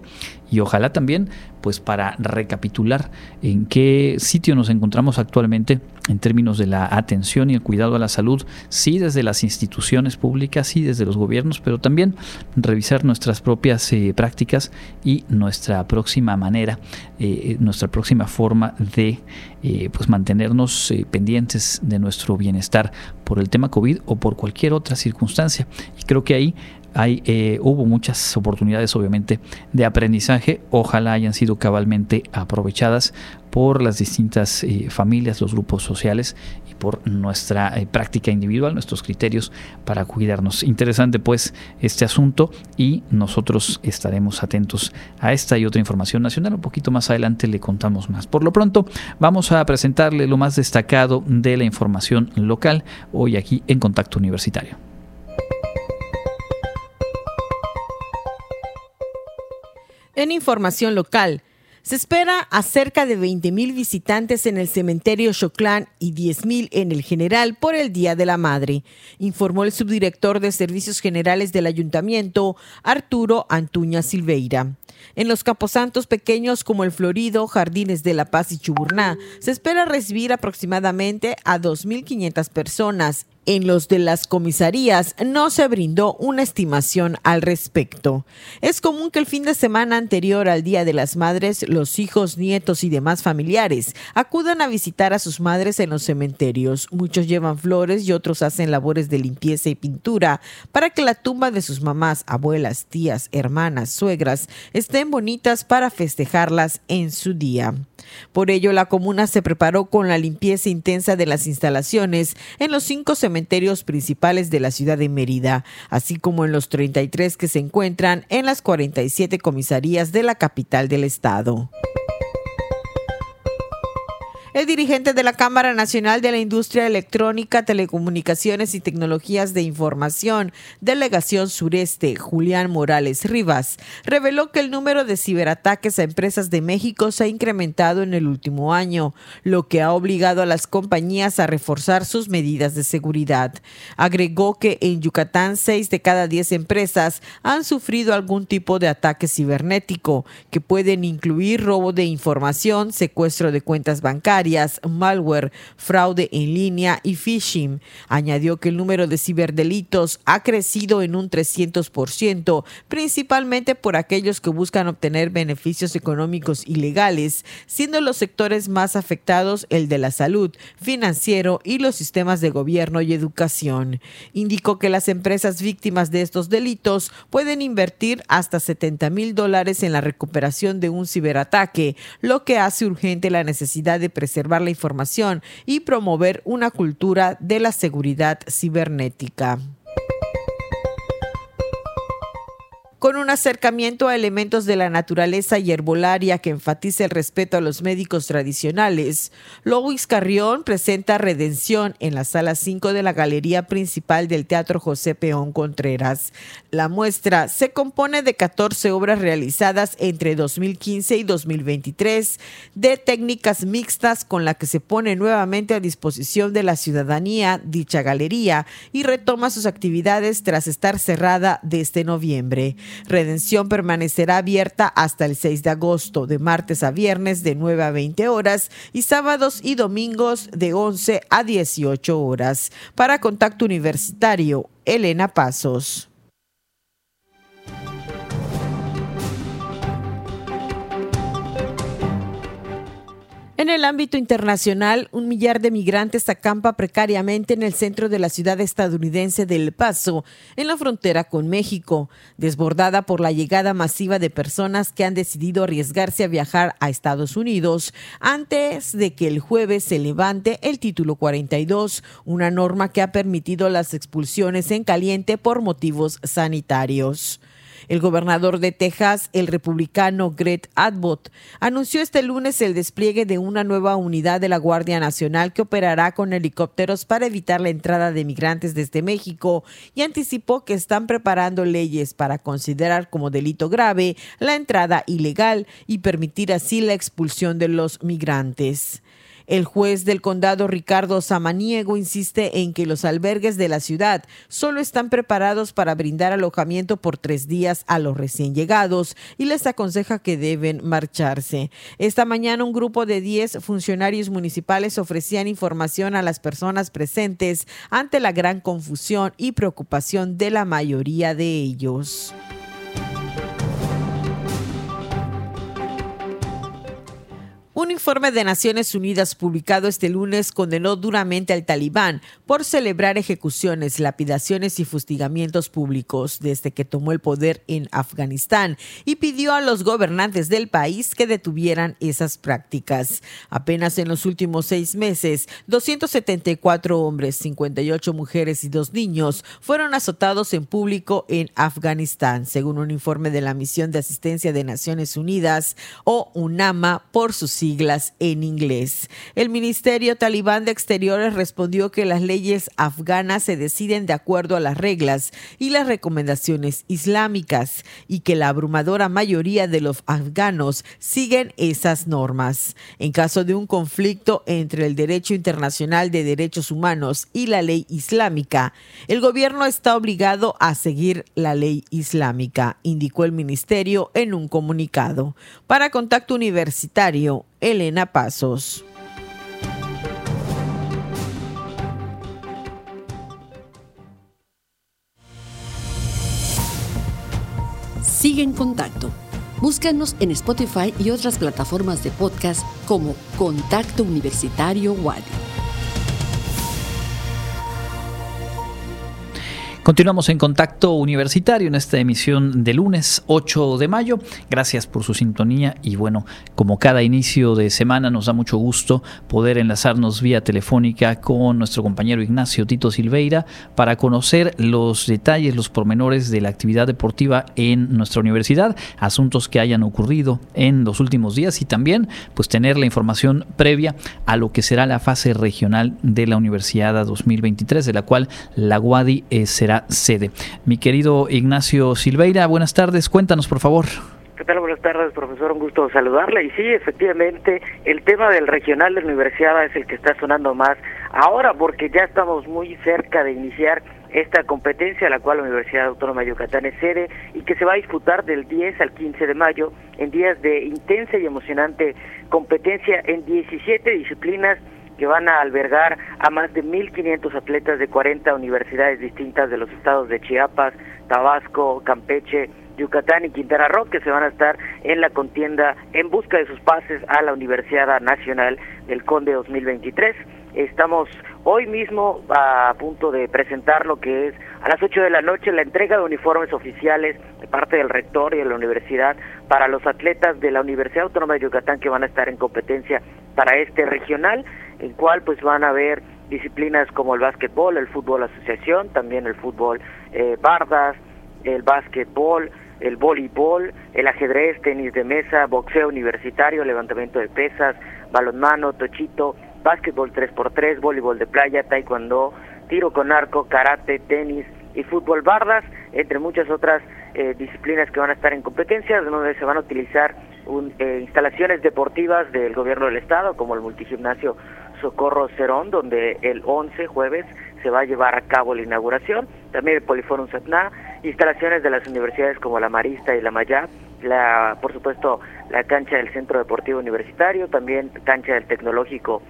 y ojalá también pues para recapitular en qué sitio nos encontramos actualmente en términos de la atención y el cuidado a la salud, sí desde las instituciones públicas, sí desde los gobiernos, pero también revisar nuestras propias eh, prácticas y nuestra próxima manera, eh, nuestra próxima forma de eh, pues mantenernos pendientes de nuestro bienestar por el tema COVID o por cualquier otra circunstancia. Y creo que ahí hay, eh, hubo muchas oportunidades obviamente de aprendizaje, ojalá hayan sido cabalmente aprovechadas por las distintas eh, familias, los grupos sociales y por nuestra eh, práctica individual, nuestros criterios para cuidarnos. Interesante pues este asunto y nosotros estaremos atentos a esta y otra información nacional. Un poquito más adelante le contamos más. Por lo pronto vamos a presentarle lo más destacado de la información local hoy aquí en Contacto Universitario. En información local, se espera a cerca de 20.000 visitantes en el cementerio Choclán y 10.000 en el general por el Día de la Madre, informó el subdirector de Servicios Generales del Ayuntamiento, Arturo Antuña Silveira. En los camposantos pequeños como el Florido, Jardines de la Paz y Chuburná, se espera recibir aproximadamente a 2.500 personas en los de las comisarías no se brindó una estimación al respecto. Es común que el fin de semana anterior al Día de las Madres, los hijos, nietos y demás familiares acudan a visitar a sus madres en los cementerios. Muchos llevan flores y otros hacen labores de limpieza y pintura para que la tumba de sus mamás, abuelas, tías, hermanas, suegras estén bonitas para festejarlas en su día. Por ello, la comuna se preparó con la limpieza intensa de las instalaciones en los cinco cementerios principales de la ciudad de Mérida, así como en los 33 que se encuentran en las 47 comisarías de la capital del estado. El dirigente de la Cámara Nacional de la Industria Electrónica, Telecomunicaciones y Tecnologías de Información, Delegación Sureste, Julián Morales Rivas, reveló que el número de ciberataques a empresas de México se ha incrementado en el último año, lo que ha obligado a las compañías a reforzar sus medidas de seguridad. Agregó que en Yucatán, seis de cada diez empresas han sufrido algún tipo de ataque cibernético, que pueden incluir robo de información, secuestro de cuentas bancarias, malware, fraude en línea y phishing. Añadió que el número de ciberdelitos ha crecido en un 300%, principalmente por aquellos que buscan obtener beneficios económicos ilegales, siendo los sectores más afectados el de la salud, financiero y los sistemas de gobierno y educación. Indicó que las empresas víctimas de estos delitos pueden invertir hasta 70 mil dólares en la recuperación de un ciberataque, lo que hace urgente la necesidad de presentar preservar la información y promover una cultura de la seguridad cibernética. Con un acercamiento a elementos de la naturaleza y herbolaria que enfatice el respeto a los médicos tradicionales, Louis Carrión presenta Redención en la sala 5 de la galería principal del Teatro José Peón Contreras. La muestra se compone de 14 obras realizadas entre 2015 y 2023 de técnicas mixtas con la que se pone nuevamente a disposición de la ciudadanía dicha galería y retoma sus actividades tras estar cerrada desde noviembre. Redención permanecerá abierta hasta el 6 de agosto, de martes a viernes de 9 a 20 horas y sábados y domingos de 11 a 18 horas. Para Contacto Universitario, Elena Pasos. En el ámbito internacional, un millar de migrantes acampa precariamente en el centro de la ciudad estadounidense de El Paso, en la frontera con México, desbordada por la llegada masiva de personas que han decidido arriesgarse a viajar a Estados Unidos antes de que el jueves se levante el título 42, una norma que ha permitido las expulsiones en caliente por motivos sanitarios. El gobernador de Texas, el republicano Greg Abbott, anunció este lunes el despliegue de una nueva unidad de la Guardia Nacional que operará con helicópteros para evitar la entrada de migrantes desde México y anticipó que están preparando leyes para considerar como delito grave la entrada ilegal y permitir así la expulsión de los migrantes. El juez del condado Ricardo Samaniego insiste en que los albergues de la ciudad solo están preparados para brindar alojamiento por tres días a los recién llegados y les aconseja que deben marcharse. Esta mañana un grupo de 10 funcionarios municipales ofrecían información a las personas presentes ante la gran confusión y preocupación de la mayoría de ellos. Un informe de Naciones Unidas publicado este lunes condenó duramente al talibán por celebrar ejecuciones, lapidaciones y fustigamientos públicos desde que tomó el poder en Afganistán y pidió a los gobernantes del país que detuvieran esas prácticas. Apenas en los últimos seis meses, 274 hombres, 58 mujeres y dos niños fueron azotados en público en Afganistán, según un informe de la Misión de Asistencia de Naciones Unidas o UNAMA por sus siglas en inglés. El Ministerio Talibán de Exteriores respondió que las leyes afganas se deciden de acuerdo a las reglas y las recomendaciones islámicas y que la abrumadora mayoría de los afganos siguen esas normas. En caso de un conflicto entre el derecho internacional de derechos humanos y la ley islámica, el gobierno está obligado a seguir la ley islámica, indicó el ministerio en un comunicado. Para Contacto Universitario, Elena Pasos. Sigue en contacto. Búscanos en Spotify y otras plataformas de podcast como Contacto Universitario Wadi. Continuamos en contacto universitario en esta emisión de lunes 8 de mayo. Gracias por su sintonía y bueno, como cada inicio de semana nos da mucho gusto poder enlazarnos vía telefónica con nuestro compañero Ignacio Tito Silveira para conocer los detalles, los pormenores de la actividad deportiva en nuestra universidad, asuntos que hayan ocurrido en los últimos días y también pues tener la información previa a lo que será la fase regional de la Universidad 2023 de la cual la UADI eh, sede. Mi querido Ignacio Silveira, buenas tardes, cuéntanos por favor. ¿Qué tal? Buenas tardes, profesor. Un gusto saludarle. Y sí, efectivamente, el tema del regional de la universidad es el que está sonando más ahora porque ya estamos muy cerca de iniciar esta competencia, la cual la Universidad Autónoma de Yucatán es sede y que se va a disputar del 10 al 15 de mayo en días de intensa y emocionante competencia en 17 disciplinas que van a albergar a más de 1.500 atletas de 40 universidades distintas de los estados de Chiapas, Tabasco, Campeche, Yucatán y Quintana Roo, que se van a estar en la contienda en busca de sus pases a la Universidad Nacional del Conde 2023. Estamos hoy mismo a punto de presentar lo que es a las 8 de la noche la entrega de uniformes oficiales de parte del rector y de la universidad para los atletas de la Universidad Autónoma de Yucatán que van a estar en competencia para este regional en cual pues van a ver disciplinas como el básquetbol, el fútbol asociación, también el fútbol eh, bardas, el básquetbol, el voleibol, el ajedrez, tenis de mesa, boxeo universitario, levantamiento de pesas, balonmano, tochito, básquetbol 3x3, voleibol de playa, taekwondo, tiro con arco, karate, tenis y fútbol bardas, entre muchas otras eh, disciplinas que van a estar en competencia, donde se van a utilizar eh, instalaciones deportivas del gobierno del estado, como el multigimnasio Socorro Cerón, donde el 11 jueves se va a llevar a cabo la inauguración, también el Poliforum Satna, instalaciones de las universidades como la Marista y la Mayá, la, por supuesto la cancha del Centro Deportivo Universitario, también cancha del Tecnológico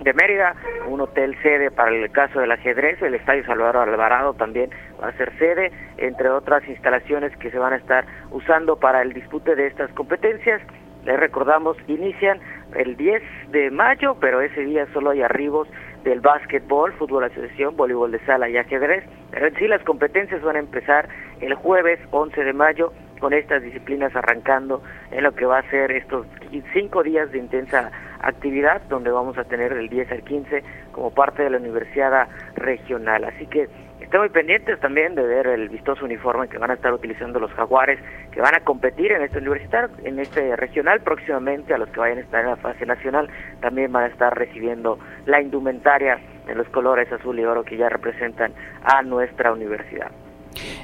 de Mérida, un hotel sede para el caso del ajedrez, el Estadio Salvador Alvarado también va a ser sede, entre otras instalaciones que se van a estar usando para el dispute de estas competencias. Les recordamos, inician el 10 de mayo, pero ese día solo hay arribos del básquetbol, fútbol asociación, voleibol de sala y ajedrez. Pero sí las competencias van a empezar el jueves 11 de mayo con estas disciplinas arrancando en lo que va a ser estos cinco días de intensa actividad donde vamos a tener el 10 al 15 como parte de la universidad regional. Así que estén muy pendientes también de ver el vistoso uniforme que van a estar utilizando los jaguares que van a competir en este universitario, en este regional próximamente a los que vayan a estar en la fase nacional también van a estar recibiendo la indumentaria en los colores azul y oro que ya representan a nuestra universidad.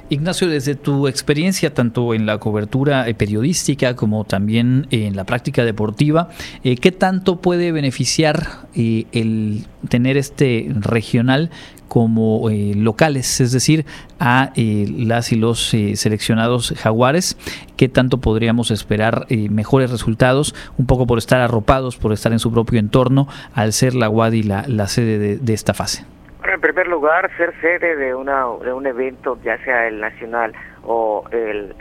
Ignacio, desde tu experiencia tanto en la cobertura eh, periodística como también en la práctica deportiva, eh, ¿qué tanto puede beneficiar eh, el tener este regional como locales, es decir, a las y los seleccionados jaguares, qué tanto podríamos esperar mejores resultados, un poco por estar arropados, por estar en su propio entorno, al ser la UADI la, la sede de esta fase en primer lugar, ser sede de, una, de un evento, ya sea el nacional o el,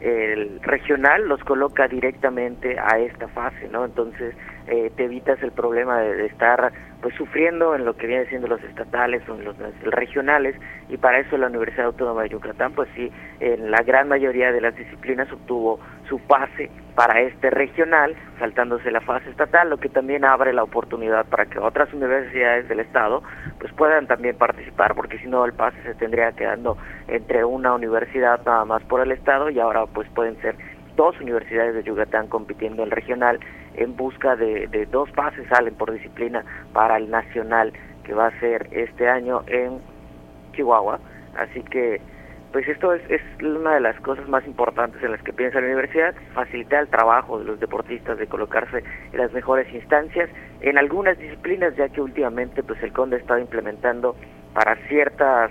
el regional, los coloca directamente a esta fase, ¿no? Entonces, eh, te evitas el problema de, estar pues sufriendo en lo que viene siendo los estatales o en los regionales y para eso la Universidad Autónoma de Yucatán pues sí en la gran mayoría de las disciplinas obtuvo su pase para este regional saltándose la fase estatal lo que también abre la oportunidad para que otras universidades del estado pues puedan también participar porque si no el pase se tendría quedando entre una universidad nada más por el estado y ahora pues pueden ser dos universidades de Yucatán compitiendo en regional en busca de, dos pases salen por disciplina para el nacional que va a ser este año en Chihuahua. Así que, pues esto es, es una de las cosas más importantes en las que piensa la universidad, facilitar el trabajo de los deportistas de colocarse en las mejores instancias en algunas disciplinas, ya que últimamente pues el CONDE está implementando para ciertas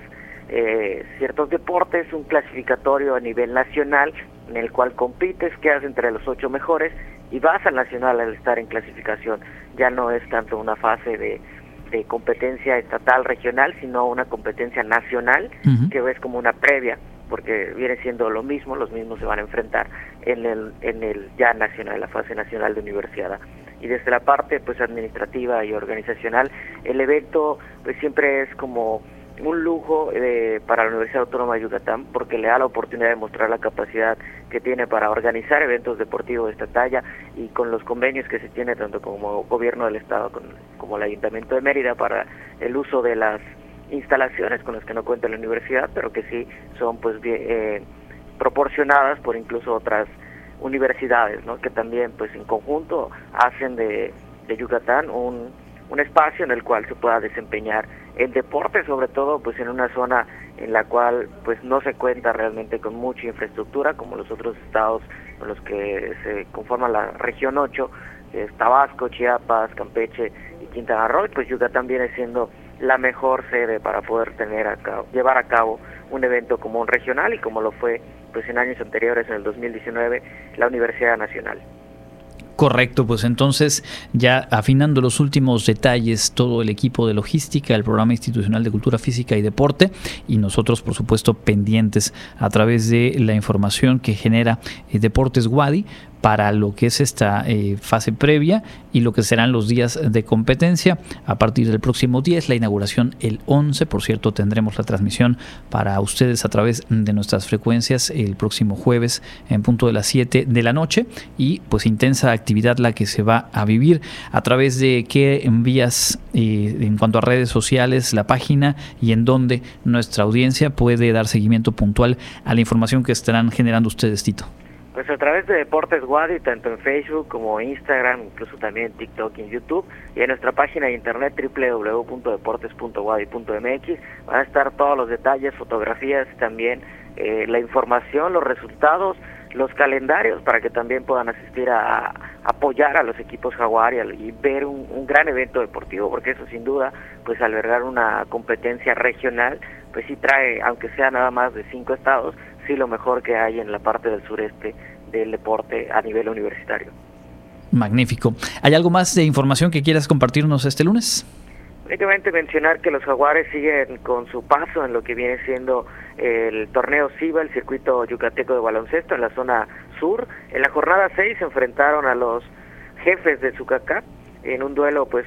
eh, ciertos deportes un clasificatorio a nivel nacional en el cual compites, quedas entre los ocho mejores y vas al nacional al estar en clasificación. Ya no es tanto una fase de, de competencia estatal, regional, sino una competencia nacional que ves como una previa, porque viene siendo lo mismo, los mismos se van a enfrentar en el, en el ya nacional, la fase nacional de universidad. Y desde la parte pues administrativa y organizacional, el evento pues siempre es como un lujo eh, para la Universidad Autónoma de Yucatán porque le da la oportunidad de mostrar la capacidad que tiene para organizar eventos deportivos de esta talla y con los convenios que se tiene tanto como gobierno del estado como el Ayuntamiento de Mérida para el uso de las instalaciones con las que no cuenta la universidad pero que sí son pues bien, eh, proporcionadas por incluso otras universidades ¿no? que también pues en conjunto hacen de, de Yucatán un, un espacio en el cual se pueda desempeñar el deporte sobre todo pues en una zona en la cual pues no se cuenta realmente con mucha infraestructura como los otros estados con los que se conforma la región 8 es Tabasco, Chiapas, Campeche y Quintana Roo, pues Yucatán viene siendo la mejor sede para poder tener llevar a cabo un evento como un regional y como lo fue pues en años anteriores en el 2019 la Universidad Nacional. Correcto, pues entonces ya afinando los últimos detalles, todo el equipo de logística, el programa institucional de cultura física y deporte y nosotros por supuesto pendientes a través de la información que genera eh, Deportes Wadi para lo que es esta eh, fase previa y lo que serán los días de competencia. A partir del próximo 10, la inauguración el 11. Por cierto, tendremos la transmisión para ustedes a través de nuestras frecuencias el próximo jueves en punto de las 7 de la noche. Y pues intensa actividad la que se va a vivir a través de qué envías eh, en cuanto a redes sociales, la página y en donde nuestra audiencia puede dar seguimiento puntual a la información que estarán generando ustedes, Tito. Pues a través de Deportes Wadi, tanto en Facebook como Instagram, incluso también en TikTok y en YouTube, y en nuestra página de internet www.deportes.wadi.mx van a estar todos los detalles, fotografías, también eh, la información, los resultados, los calendarios para que también puedan asistir a, apoyar a los equipos jaguar y, ver un, un, gran evento deportivo, porque eso sin duda, pues albergar una competencia regional, pues sí trae, aunque sea nada más de cinco estados, sí lo mejor que hay en la parte del sureste del deporte a nivel universitario. Magnífico. ¿Hay algo más de información que quieras compartirnos este lunes? Únicamente mencionar que los jaguares siguen con su paso en lo que viene siendo el torneo SIVA, el circuito yucateco de baloncesto en la zona sur. En la jornada 6 se enfrentaron a los jefes de Sucacá en un duelo pues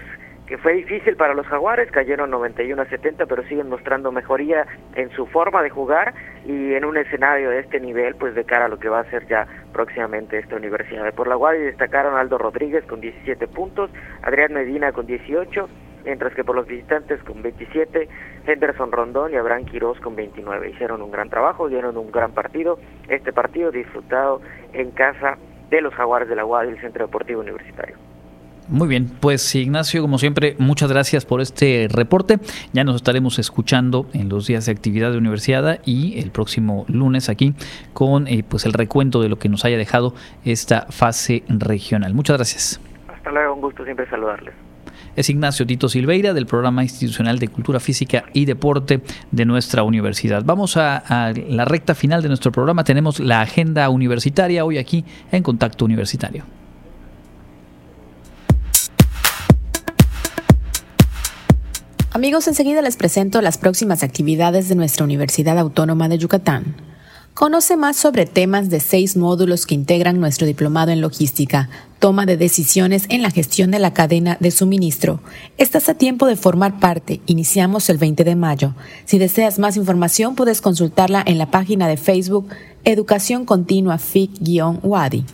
que fue difícil para los jaguares, cayeron 91 a 70, pero siguen mostrando mejoría en su forma de jugar y en un escenario de este nivel, pues de cara a lo que va a ser ya próximamente esta universidad. Por la Guardia destacaron Aldo Rodríguez con 17 puntos, Adrián Medina con 18, mientras que por los visitantes con 27, Henderson Rondón y Abraham Quiroz con 29. Hicieron un gran trabajo, dieron un gran partido. Este partido disfrutado en casa de los jaguares de la Guardia del Centro Deportivo Universitario. Muy bien, pues Ignacio, como siempre, muchas gracias por este reporte. Ya nos estaremos escuchando en los días de actividad de universidad y el próximo lunes aquí con eh, pues el recuento de lo que nos haya dejado esta fase regional. Muchas gracias. Hasta luego, un gusto siempre saludarles. Es Ignacio Tito Silveira del Programa Institucional de Cultura Física y Deporte de nuestra universidad. Vamos a, a la recta final de nuestro programa. Tenemos la agenda universitaria hoy aquí en Contacto Universitario. Amigos, enseguida les presento las próximas actividades de nuestra Universidad Autónoma de Yucatán. Conoce más sobre temas de seis módulos que integran nuestro diplomado en logística, toma de decisiones en la gestión de la cadena de suministro. Estás a tiempo de formar parte. Iniciamos el 20 de mayo. Si deseas más información, puedes consultarla en la página de Facebook Educación Continua FIC-WADI.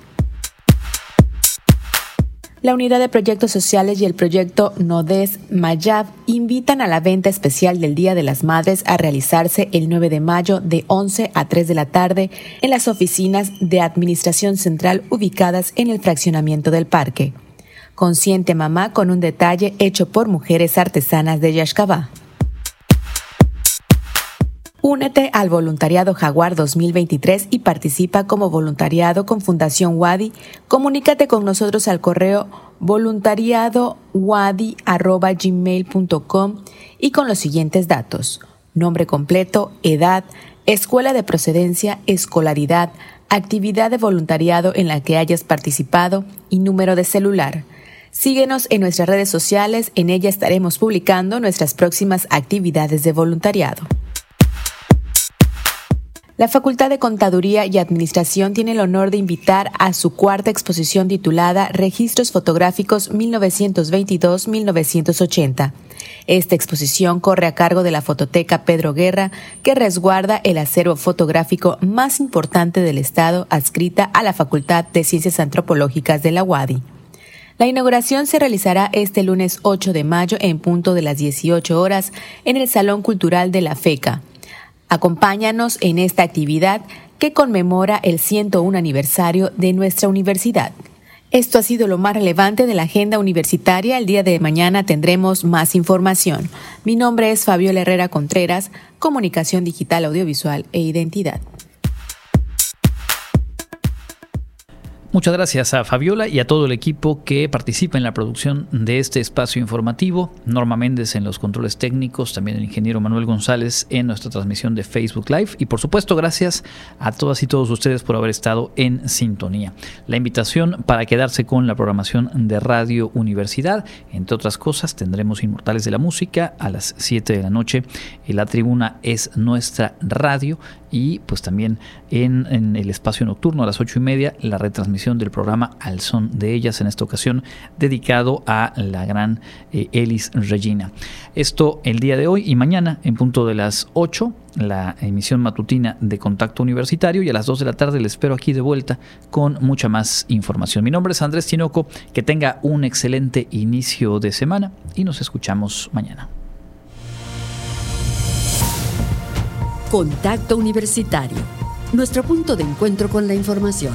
La Unidad de Proyectos Sociales y el proyecto NODES Mayab invitan a la venta especial del Día de las Madres a realizarse el 9 de mayo de 11 a 3 de la tarde en las oficinas de Administración Central ubicadas en el fraccionamiento del parque. Consciente Mamá con un detalle hecho por mujeres artesanas de Yashkabá. Únete al Voluntariado Jaguar 2023 y participa como voluntariado con Fundación Wadi. Comunícate con nosotros al correo voluntariadowadi.gmail.com y con los siguientes datos. Nombre completo, edad, escuela de procedencia, escolaridad, actividad de voluntariado en la que hayas participado y número de celular. Síguenos en nuestras redes sociales, en ella estaremos publicando nuestras próximas actividades de voluntariado. La Facultad de Contaduría y Administración tiene el honor de invitar a su cuarta exposición titulada Registros Fotográficos 1922-1980. Esta exposición corre a cargo de la Fototeca Pedro Guerra, que resguarda el acervo fotográfico más importante del Estado adscrita a la Facultad de Ciencias Antropológicas de la UADI. La inauguración se realizará este lunes 8 de mayo en punto de las 18 horas en el Salón Cultural de la FECA. Acompáñanos en esta actividad que conmemora el 101 aniversario de nuestra universidad. Esto ha sido lo más relevante de la agenda universitaria. El día de mañana tendremos más información. Mi nombre es Fabiola Herrera Contreras, Comunicación Digital, Audiovisual e Identidad. Muchas gracias a Fabiola y a todo el equipo que participa en la producción de este espacio informativo. Norma Méndez en los controles técnicos, también el ingeniero Manuel González en nuestra transmisión de Facebook Live y por supuesto gracias a todas y todos ustedes por haber estado en sintonía. La invitación para quedarse con la programación de Radio Universidad, entre otras cosas, tendremos Inmortales de la Música a las 7 de la noche. La tribuna es nuestra radio y pues también en, el espacio nocturno a las ocho y media la retransmisión del programa Al Son de Ellas, en esta ocasión dedicado a la gran eh, Elis Regina. Esto el día de hoy y mañana en punto de las 8 la emisión matutina de Contacto Universitario y a las 2 de la tarde les espero aquí de vuelta con mucha más información. Mi nombre es Andrés Tinoco, que tenga un excelente inicio de semana y nos escuchamos mañana. Contacto Universitario, nuestro punto de encuentro con la información.